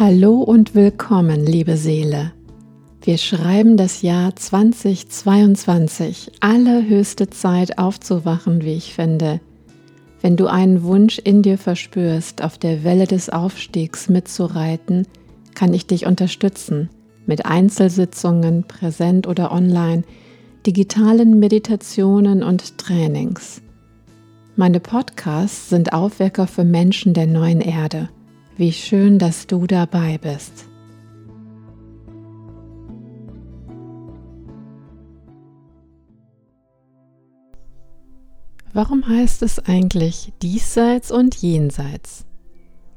Hallo und willkommen, liebe Seele. Wir schreiben das Jahr 2022, allerhöchste Zeit aufzuwachen, wie ich finde. Wenn du einen Wunsch in dir verspürst, auf der Welle des Aufstiegs mitzureiten, kann ich dich unterstützen mit Einzelsitzungen, präsent oder online, digitalen Meditationen und Trainings. Meine Podcasts sind Aufwecker für Menschen der neuen Erde. Wie schön, dass du dabei bist. Warum heißt es eigentlich diesseits und jenseits?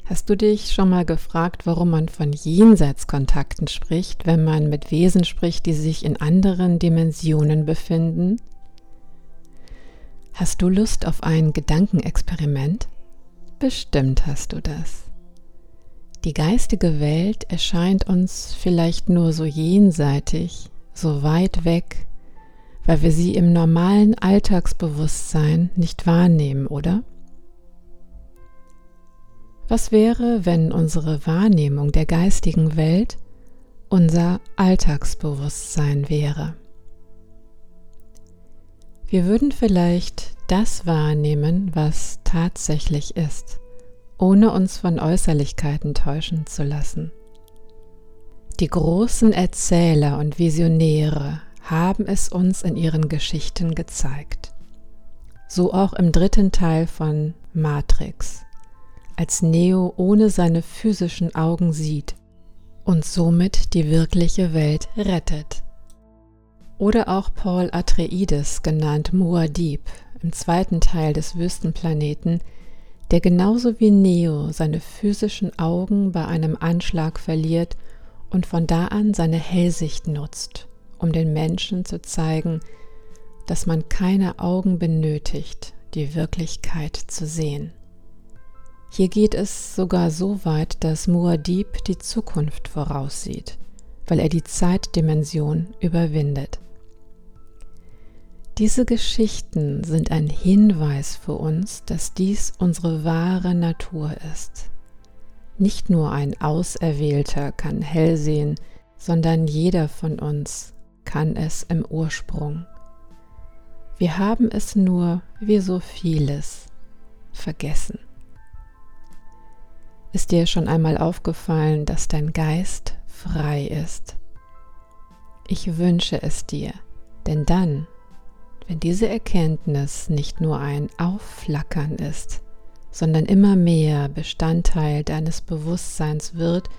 Hast du dich schon mal gefragt, warum man von Jenseitskontakten spricht, wenn man mit Wesen spricht, die sich in anderen Dimensionen befinden? Hast du Lust auf ein Gedankenexperiment? Bestimmt hast du das. Die geistige Welt erscheint uns vielleicht nur so jenseitig, so weit weg, weil wir sie im normalen Alltagsbewusstsein nicht wahrnehmen, oder? Was wäre, wenn unsere Wahrnehmung der geistigen Welt unser Alltagsbewusstsein wäre? Wir würden vielleicht das wahrnehmen, was tatsächlich ist ohne uns von Äußerlichkeiten täuschen zu lassen. Die großen Erzähler und Visionäre haben es uns in ihren Geschichten gezeigt. So auch im dritten Teil von Matrix, als Neo ohne seine physischen Augen sieht und somit die wirkliche Welt rettet. Oder auch Paul Atreides, genannt Muad'Dib, im zweiten Teil des Wüstenplaneten, der genauso wie Neo seine physischen Augen bei einem Anschlag verliert und von da an seine Hellsicht nutzt, um den Menschen zu zeigen, dass man keine Augen benötigt, die Wirklichkeit zu sehen. Hier geht es sogar so weit, dass Muad'Dib die Zukunft voraussieht, weil er die Zeitdimension überwindet. Diese Geschichten sind ein Hinweis für uns, dass dies unsere wahre Natur ist. Nicht nur ein Auserwählter kann hell sehen, sondern jeder von uns kann es im Ursprung. Wir haben es nur, wie so vieles, vergessen. Ist dir schon einmal aufgefallen, dass dein Geist frei ist? Ich wünsche es dir, denn dann wenn diese Erkenntnis nicht nur ein Aufflackern ist, sondern immer mehr Bestandteil deines Bewusstseins wird,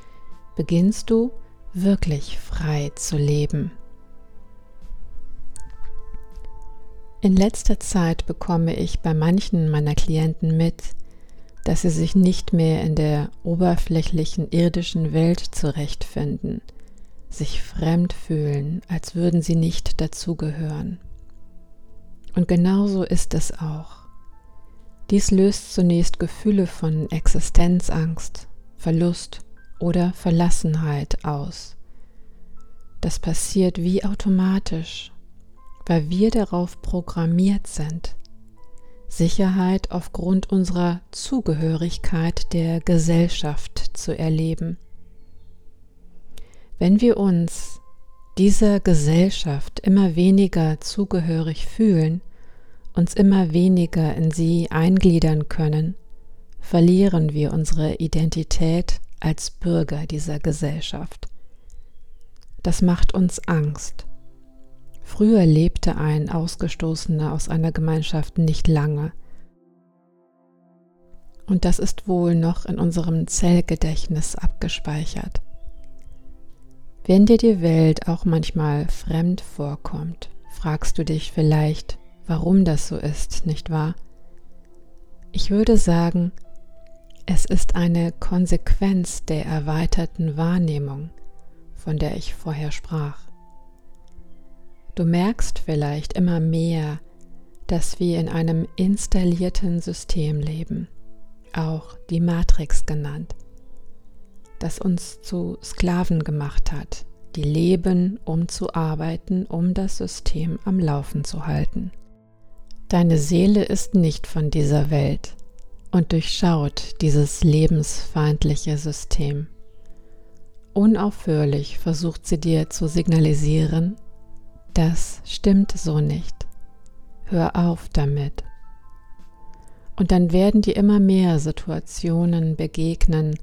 beginnst du wirklich frei zu leben. In letzter Zeit bekomme ich bei manchen meiner Klienten mit, dass sie sich nicht mehr in der oberflächlichen irdischen Welt zurechtfinden, sich fremd fühlen, als würden sie nicht dazugehören. Und genauso ist es auch. Dies löst zunächst Gefühle von Existenzangst, Verlust oder Verlassenheit aus. Das passiert wie automatisch, weil wir darauf programmiert sind, Sicherheit aufgrund unserer Zugehörigkeit der Gesellschaft zu erleben. Wenn wir uns dieser Gesellschaft immer weniger zugehörig fühlen, uns immer weniger in sie eingliedern können, verlieren wir unsere Identität als Bürger dieser Gesellschaft. Das macht uns Angst. Früher lebte ein Ausgestoßener aus einer Gemeinschaft nicht lange. Und das ist wohl noch in unserem Zellgedächtnis abgespeichert. Wenn dir die Welt auch manchmal fremd vorkommt, fragst du dich vielleicht, warum das so ist, nicht wahr? Ich würde sagen, es ist eine Konsequenz der erweiterten Wahrnehmung, von der ich vorher sprach. Du merkst vielleicht immer mehr, dass wir in einem installierten System leben, auch die Matrix genannt das uns zu Sklaven gemacht hat, die leben, um zu arbeiten, um das System am Laufen zu halten. Deine Seele ist nicht von dieser Welt und durchschaut dieses lebensfeindliche System. unaufhörlich versucht sie dir zu signalisieren, das stimmt so nicht. Hör auf damit. Und dann werden dir immer mehr Situationen begegnen,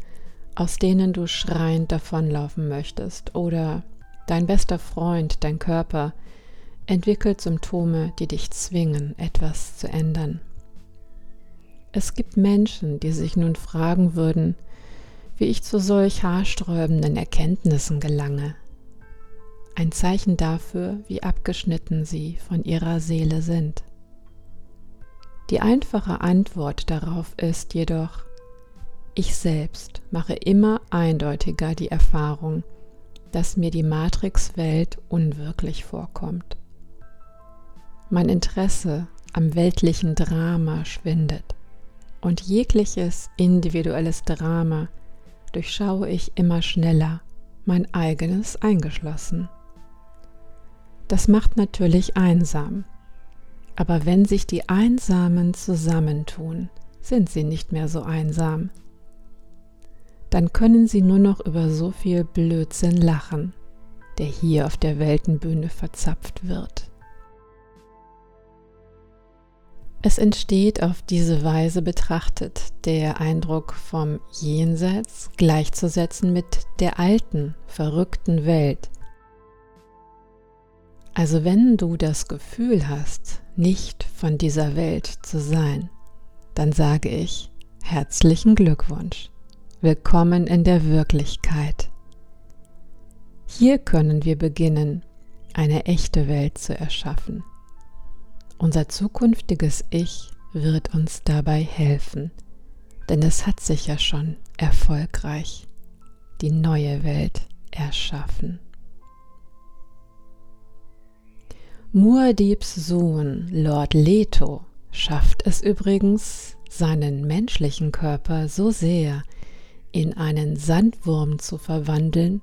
aus denen du schreiend davonlaufen möchtest oder dein bester Freund, dein Körper, entwickelt Symptome, die dich zwingen, etwas zu ändern. Es gibt Menschen, die sich nun fragen würden, wie ich zu solch haarsträubenden Erkenntnissen gelange. Ein Zeichen dafür, wie abgeschnitten sie von ihrer Seele sind. Die einfache Antwort darauf ist jedoch, ich selbst mache immer eindeutiger die Erfahrung, dass mir die Matrixwelt unwirklich vorkommt. Mein Interesse am weltlichen Drama schwindet und jegliches individuelles Drama durchschaue ich immer schneller, mein eigenes eingeschlossen. Das macht natürlich einsam, aber wenn sich die Einsamen zusammentun, sind sie nicht mehr so einsam. Dann können sie nur noch über so viel Blödsinn lachen, der hier auf der Weltenbühne verzapft wird. Es entsteht auf diese Weise betrachtet der Eindruck vom Jenseits gleichzusetzen mit der alten, verrückten Welt, also wenn du das Gefühl hast, nicht von dieser Welt zu sein, dann sage ich herzlichen Glückwunsch. Willkommen in der Wirklichkeit. Hier können wir beginnen, eine echte Welt zu erschaffen. Unser zukünftiges Ich wird uns dabei helfen, denn es hat sich ja schon erfolgreich die neue Welt erschaffen. Muad'Dibs Sohn Lord Leto schafft es übrigens, seinen menschlichen Körper so sehr in einen Sandwurm zu verwandeln,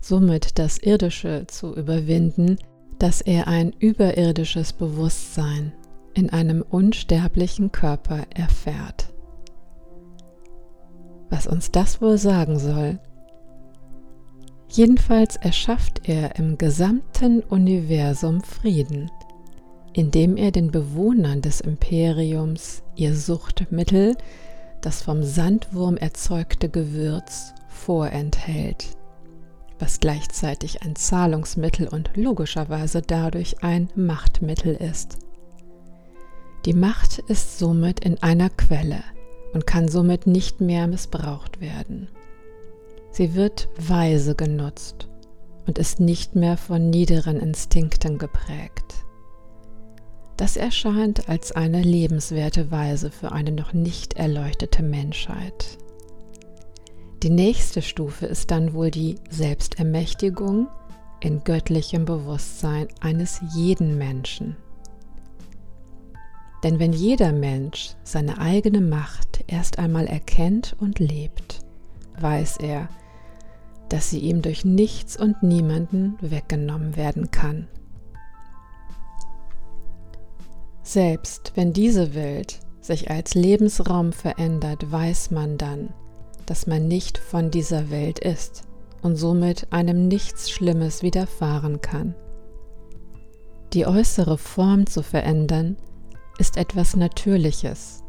somit das Irdische zu überwinden, dass er ein überirdisches Bewusstsein in einem unsterblichen Körper erfährt. Was uns das wohl sagen soll, Jedenfalls erschafft er im gesamten Universum Frieden, indem er den Bewohnern des Imperiums ihr Suchtmittel, das vom Sandwurm erzeugte Gewürz, vorenthält, was gleichzeitig ein Zahlungsmittel und logischerweise dadurch ein Machtmittel ist. Die Macht ist somit in einer Quelle und kann somit nicht mehr missbraucht werden. Sie wird weise genutzt und ist nicht mehr von niederen Instinkten geprägt. Das erscheint als eine lebenswerte Weise für eine noch nicht erleuchtete Menschheit. Die nächste Stufe ist dann wohl die Selbstermächtigung in göttlichem Bewusstsein eines jeden Menschen. Denn wenn jeder Mensch seine eigene Macht erst einmal erkennt und lebt, weiß er, dass sie ihm durch nichts und niemanden weggenommen werden kann. Selbst wenn diese Welt sich als Lebensraum verändert, weiß man dann, dass man nicht von dieser Welt ist und somit einem nichts Schlimmes widerfahren kann. Die äußere Form zu verändern, ist etwas Natürliches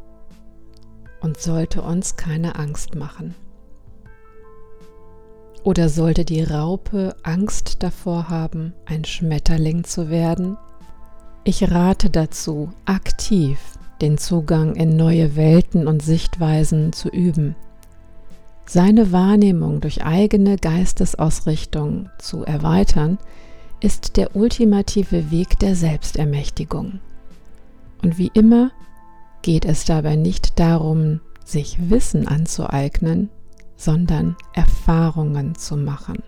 und sollte uns keine Angst machen. Oder sollte die Raupe Angst davor haben, ein Schmetterling zu werden? Ich rate dazu, aktiv den Zugang in neue Welten und Sichtweisen zu üben, seine Wahrnehmung durch eigene Geistesausrichtung zu erweitern, ist der ultimative Weg der Selbstermächtigung. Und wie immer geht es dabei nicht darum, sich Wissen anzueignen, sondern Erfahrungen zu machen.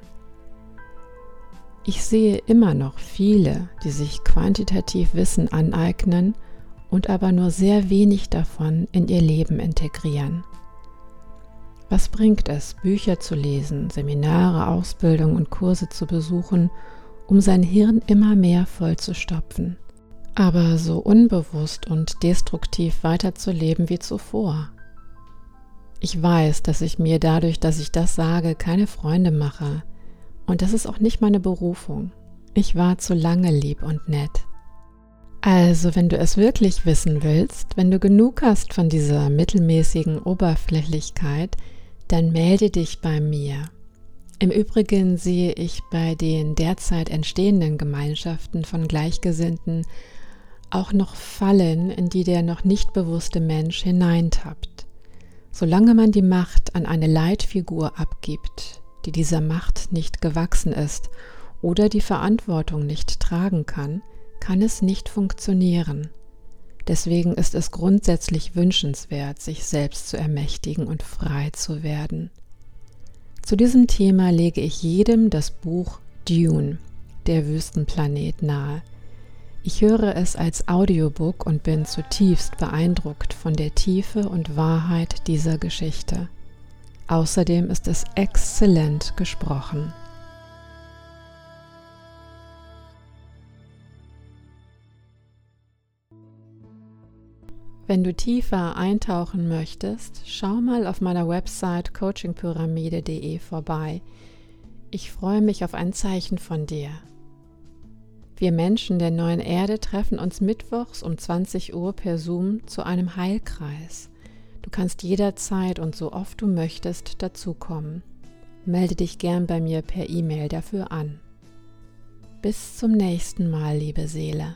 Ich sehe immer noch viele, die sich quantitativ Wissen aneignen und aber nur sehr wenig davon in ihr Leben integrieren. Was bringt es, Bücher zu lesen, Seminare, Ausbildung und Kurse zu besuchen, um sein Hirn immer mehr vollzustopfen, aber so unbewusst und destruktiv weiterzuleben wie zuvor? Ich weiß, dass ich mir dadurch, dass ich das sage, keine Freunde mache. Und das ist auch nicht meine Berufung. Ich war zu lange lieb und nett. Also, wenn du es wirklich wissen willst, wenn du genug hast von dieser mittelmäßigen Oberflächlichkeit, dann melde dich bei mir. Im Übrigen sehe ich bei den derzeit entstehenden Gemeinschaften von Gleichgesinnten auch noch Fallen, in die der noch nicht bewusste Mensch hineintappt. Solange man die Macht an eine Leitfigur abgibt, die dieser Macht nicht gewachsen ist oder die Verantwortung nicht tragen kann, kann es nicht funktionieren. Deswegen ist es grundsätzlich wünschenswert, sich selbst zu ermächtigen und frei zu werden. Zu diesem Thema lege ich jedem das Buch Dune, der Wüstenplanet, nahe. Ich höre es als Audiobook und bin zutiefst beeindruckt von der Tiefe und Wahrheit dieser Geschichte. Außerdem ist es exzellent gesprochen. Wenn du tiefer eintauchen möchtest, schau mal auf meiner Website coachingpyramide.de vorbei. Ich freue mich auf ein Zeichen von dir. Wir Menschen der neuen Erde treffen uns mittwochs um 20 Uhr per Zoom zu einem Heilkreis. Du kannst jederzeit und so oft du möchtest dazukommen. Melde dich gern bei mir per E-Mail dafür an. Bis zum nächsten Mal, liebe Seele.